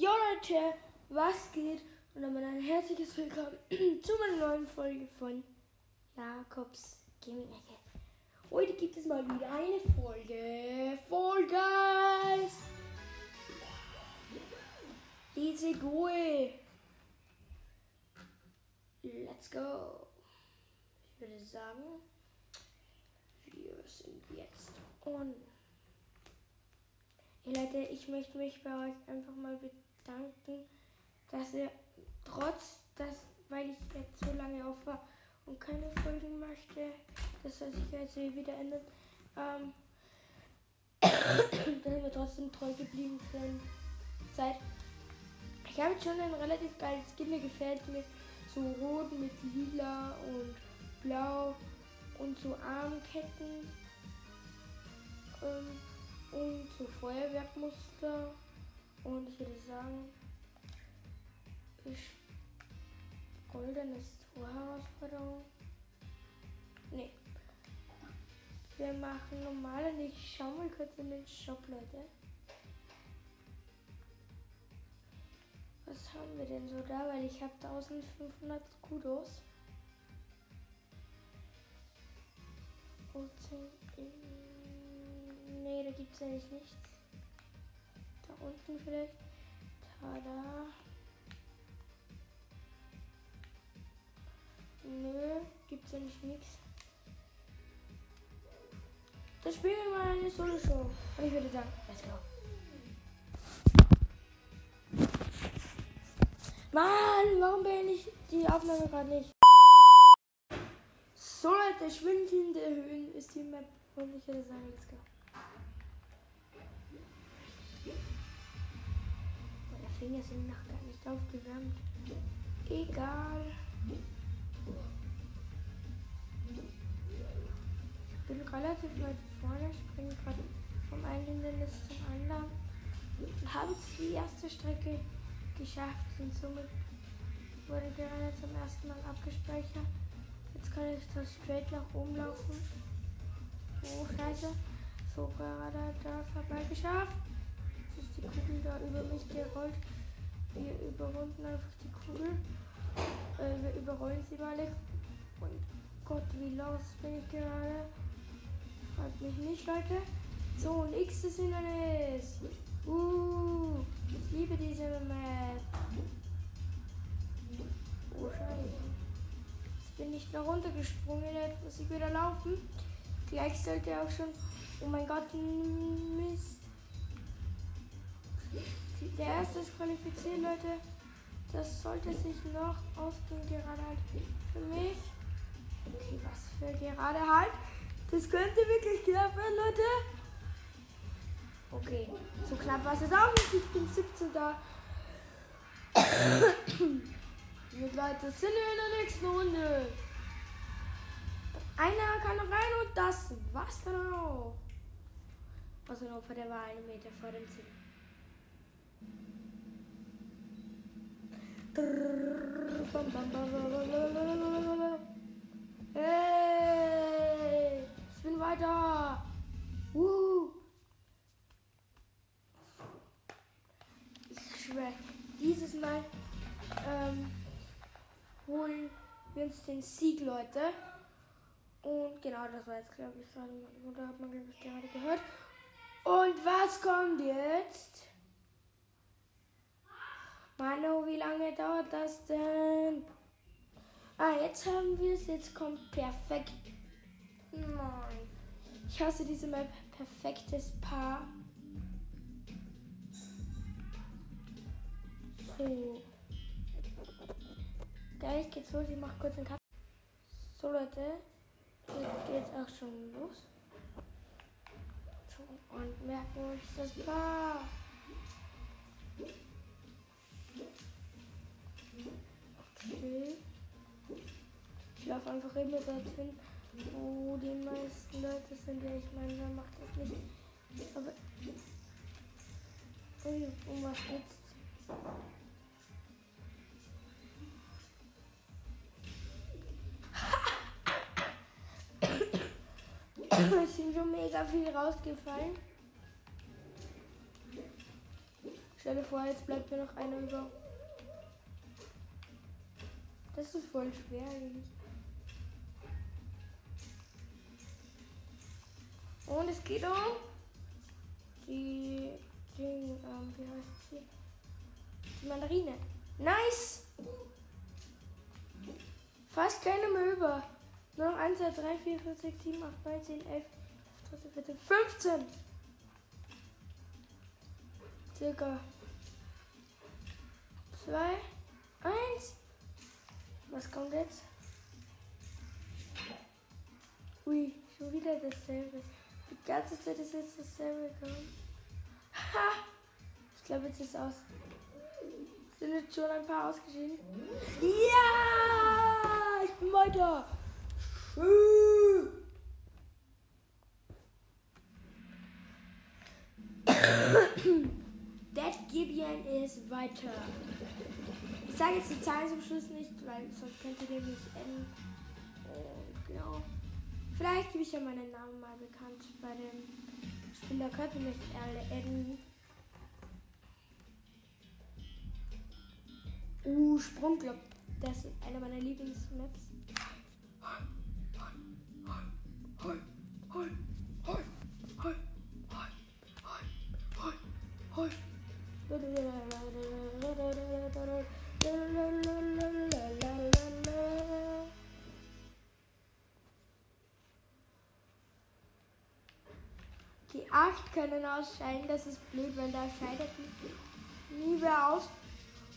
Jo Leute, was geht? Und damit ein herzliches Willkommen zu meiner neuen Folge von Jakobs Gaming Ecke. Heute gibt es mal wieder eine Folge Fall Guys. Let's go. Let's go. Ich würde sagen, wir sind jetzt on. Hey Leute, ich möchte mich bei euch einfach mal bedanken, dass ihr trotz, dass, weil ich jetzt so lange auf war und keine Folgen möchte, das soll sich jetzt wieder ändern, ähm, dass ihr trotzdem treu geblieben seid. Ich habe jetzt schon ein relativ geiles Skin, mir gefällt mir so rot mit lila und blau und so Armketten. Ähm, und so Feuerwerkmuster. Und ich würde sagen, ich goldenes Tor-Herausforderung. Nee. Wir machen normale nicht. Ich schau mal kurz in den Shop, Leute. Was haben wir denn so da? Weil ich habe 1500 Kudos. Und 10 Nee, da gibt es eigentlich nichts. Da unten vielleicht. Tada. Nö, gibt's ja nicht nichts. Da spielen wir mal eine Solo-Show. Und ich würde sagen, let's go. Mann, warum bin ich die Aufnahme gerade nicht? So Leute, schwindende Höhen ist die Map. Und ich würde sagen, let's go. Finger sind noch gar nicht aufgewärmt. Egal. Ich bin relativ weit vorne, springe gerade vom einen Hindernis zum anderen habe die erste Strecke geschafft und somit wurde gerade zum ersten Mal abgespeichert. Jetzt kann ich so straight nach oben laufen. Oh, scheiße. So gerade da vorbei geschafft ist die Kugel da über mich gerollt. Wir überrunden einfach die Kugel. Äh, wir überrollen sie mal. Und Gott, wie los bin ich gerade. Fragt mich nicht, Leute. So, ist Hindernis. Uh, ich liebe diese Map. Oh, scheiße. Jetzt bin ich da runtergesprungen. Jetzt muss ich wieder laufen. Gleich sollte auch schon. Oh mein Gott, Mist. Der erste ist qualifiziert, Leute. Das sollte sich noch ausgehen, gerade halt für mich. Okay, was für gerade halt. Das könnte wirklich knapp werden, Leute. Okay, so knapp war es jetzt auch nicht. Ich bin 17 da. Mit Leute sind wir in der nächsten Runde. Einer kann noch rein und das war's dann auch. Also ein Opfer, der war einen Meter vor dem Ziel. Hey, ich bin weiter. Uh. Ich schwöre, dieses Mal ähm, holen wir uns den Sieg, Leute. Und genau, das war jetzt, glaube ich, gerade, oder hat man, glaube ich, gerade gehört. Und was kommt jetzt? Mano, wie lange dauert das denn? Ah, jetzt haben wir es. Jetzt kommt perfekt. Nein. Ich hasse diese Map. Perfektes Paar. So. Gleich geht's los. Ich mach kurz einen Cut. So, Leute. Jetzt geht's auch schon los. So, und merken uns das Paar. Laufe einfach immer dorthin, wo die meisten Leute sind. Ja, ich meine, wer macht das nicht? Aber. Ui, um was geht's? es sind schon mega viel rausgefallen. Stell dir vor, jetzt bleibt mir noch einer über. Das ist voll schwer eigentlich. Und es geht um die, die ähm, wie heißt sie? Die Mandarine. Nice! Fast keine mehr über. Noch 1, 2, 3, 4, 5, 6, 7, 8, 9, 10, 11, 12, 13, 14, 15. Circa 2, 1. Was kommt jetzt? Ui, schon wieder dasselbe. Die ganze Zeit ist jetzt dasselbe gekommen. Ha! Ich glaube, jetzt ist es aus. Sind jetzt schon ein paar ausgeschieden? Ja! Ich bin weiter! Dead Gideon ist weiter. Ich sage jetzt die Zahlen zum Schluss nicht, weil sonst könnte der nicht enden. Und genau. Vielleicht gebe ich ja meinen Namen mal bekannt bei dem Spieler. Könnte mich enden. Uh, Sprungclub. Das ist eine meiner Lieblingsmaps. 8 können ausscheiden, das ist blöd, weil da scheidet nie wer aus.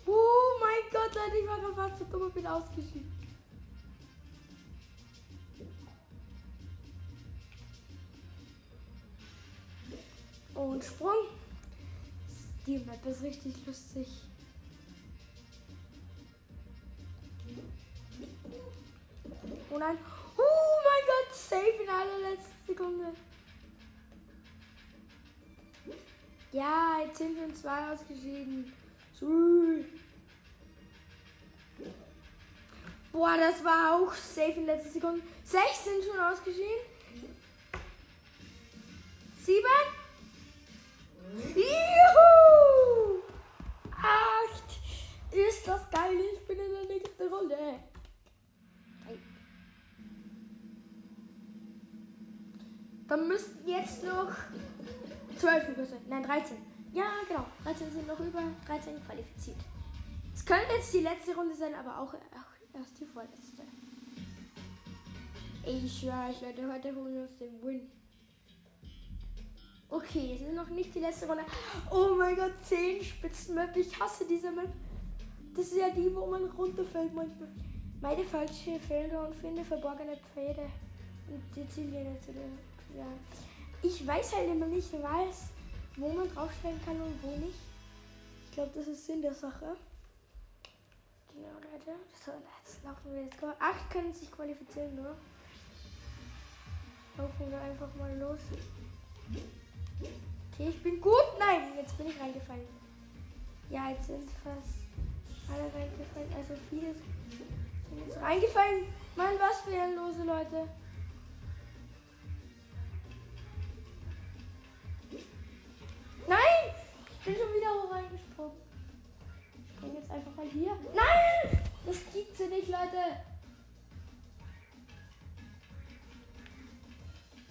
Oh mein Gott, Leute, ich war gerade fast so dumm und bin ausgeschieden. Und Sprung. Die Map ist richtig lustig. Oh nein. Oh mein Gott, safe in allerletzter Sekunde. Ja, jetzt sind wir zwei ausgeschieden. Boah, das war auch safe in letzter Sekunde. Sechs sind schon ausgeschieden. Sieben. Juhu! Acht. Ist das geil? Ich bin in der nächsten Runde. Dann müssten jetzt noch zwölf über sein. Nein, 13. Ja, genau. 13 sind noch über 13 qualifiziert. Es könnte jetzt die letzte Runde sein, aber auch, erst die vorletzte. Ich schwöre euch, Leute, heute holen wir uns den Win. Okay, es ist noch nicht die letzte Runde. Oh mein Gott, 10 Spitzenmap. Ich hasse diese Map. Das ist ja die, wo man runterfällt manchmal. Meine falsche Felder und finde verborgene Pfade. Und die Ziele der. Ja. Ich weiß halt immer nicht, was wo man draufstellen kann und wo nicht. Ich glaube, das ist Sinn der Sache. Genau, Leute. So, jetzt laufen wir jetzt. Acht können sich qualifizieren, nur. Laufen wir einfach mal los. Okay, ich bin gut. Nein, jetzt bin ich reingefallen. Ja, jetzt sind fast alle reingefallen. Also viele sind jetzt reingefallen. Mann, was für ehrenlose Leute. Nein! Ich bin schon wieder hoch reingesprungen. Ich springe jetzt einfach mal hier. Nein! Das gibt's ja nicht, Leute.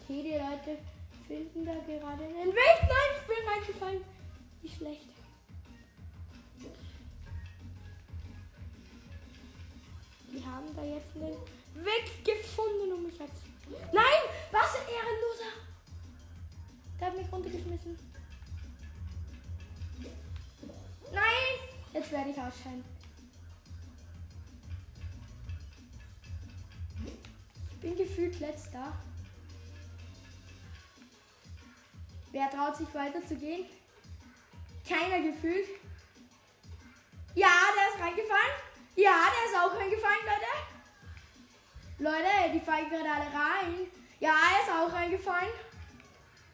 Okay, die Leute finden da gerade einen Weg. Nein, ich bin reingefallen. Wie schlecht. Die haben da jetzt einen Weg gefunden, um mich jetzt. Nein! Was ein Ehrenloser! Der hat mich runtergeschmissen. Nein! Jetzt werde ich ausscheiden. Ich bin gefühlt letzter. Wer traut sich weiter zu gehen? Keiner gefühlt. Ja, der ist reingefallen. Ja, der ist auch reingefallen, Leute. Leute, die fallen gerade alle rein. Ja, er ist auch reingefallen.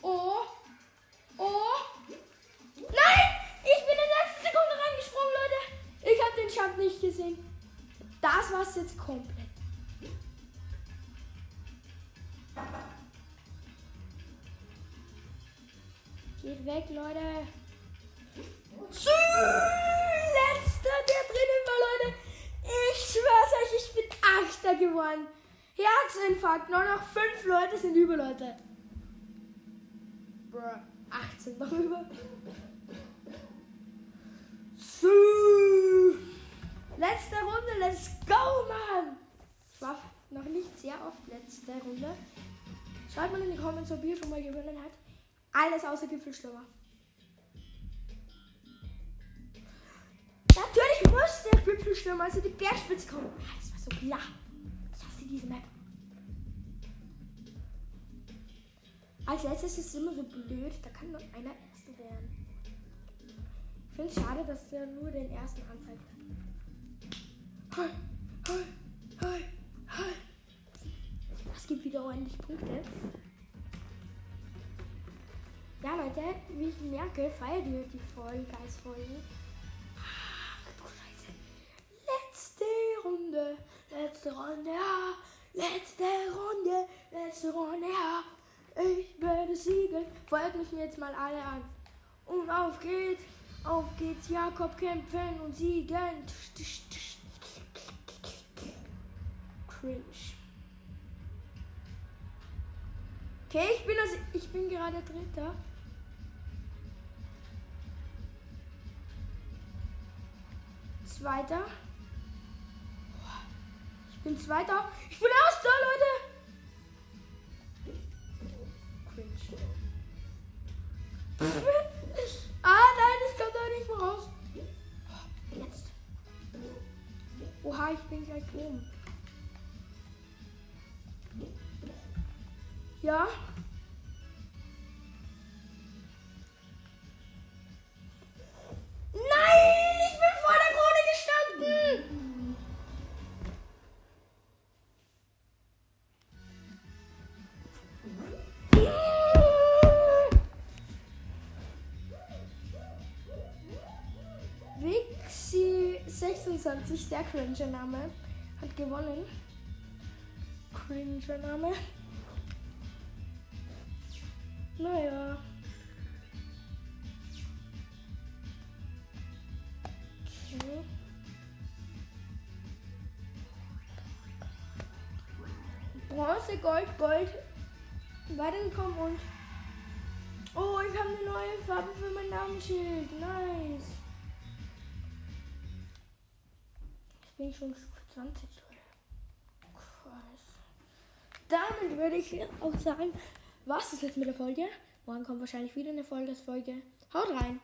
Oh. Oh. Nein! gesehen, das war's jetzt komplett. Geht weg, Leute. Tschüss! Letzter, der drinnen war, Leute. Ich schwör's euch, ich bin Achter geworden. Herzinfarkt. Nur noch 5 Leute sind über, Leute. Bruh, 18 noch über. So. Letzte Runde, let's go, Mann! Ich war noch nicht sehr oft letzte Runde. Schreibt mal in die Comments, ob ihr schon mal gewonnen habt. Alles außer Gipfelstürmer. Natürlich muss der Gipfelstürmer, also die Bergspitze kommen. Ah, das war so klar. Ich hasse diese Map. Als letztes ist es immer so blöd, da kann nur einer Erster werden. Ich finde es schade, dass der nur den ersten anzeigt. Hi, hi, hi, hi. Das gibt wieder ordentlich Punkte. Ja, Leute, wie ich merke, feiert ihr die Voll Guys Folgen. Ach du Scheiße. Letzte Runde, letzte Runde, ja. Letzte Runde, letzte Runde, ja. Ich werde siegen. Folgt mich jetzt mal alle an. Und auf geht's, auf geht's, Jakob kämpfen und siegen. Cringe. Okay, ich bin, also, ich bin gerade Dritter. Zweiter. Ich bin Zweiter. Ich bin Erster, Leute. Cringe. ah, nein, ich komme da nicht mehr raus. Jetzt. Oha, ich bin gleich oben. Ja. Nein, ich bin vor der Krone gestanden. Wixi 26, sehr cringe Name, hat gewonnen. Cringe Name. Naja. Bronze, Gold, Gold. Weitergekommen und. Oh, ich habe eine neue Farbe für mein Namensschild. Nice. Ich bin schon 20, Leute. Krass. Damit würde ich auch sagen, was ist jetzt mit der Folge? Morgen kommt wahrscheinlich wieder eine Folge. Haut rein.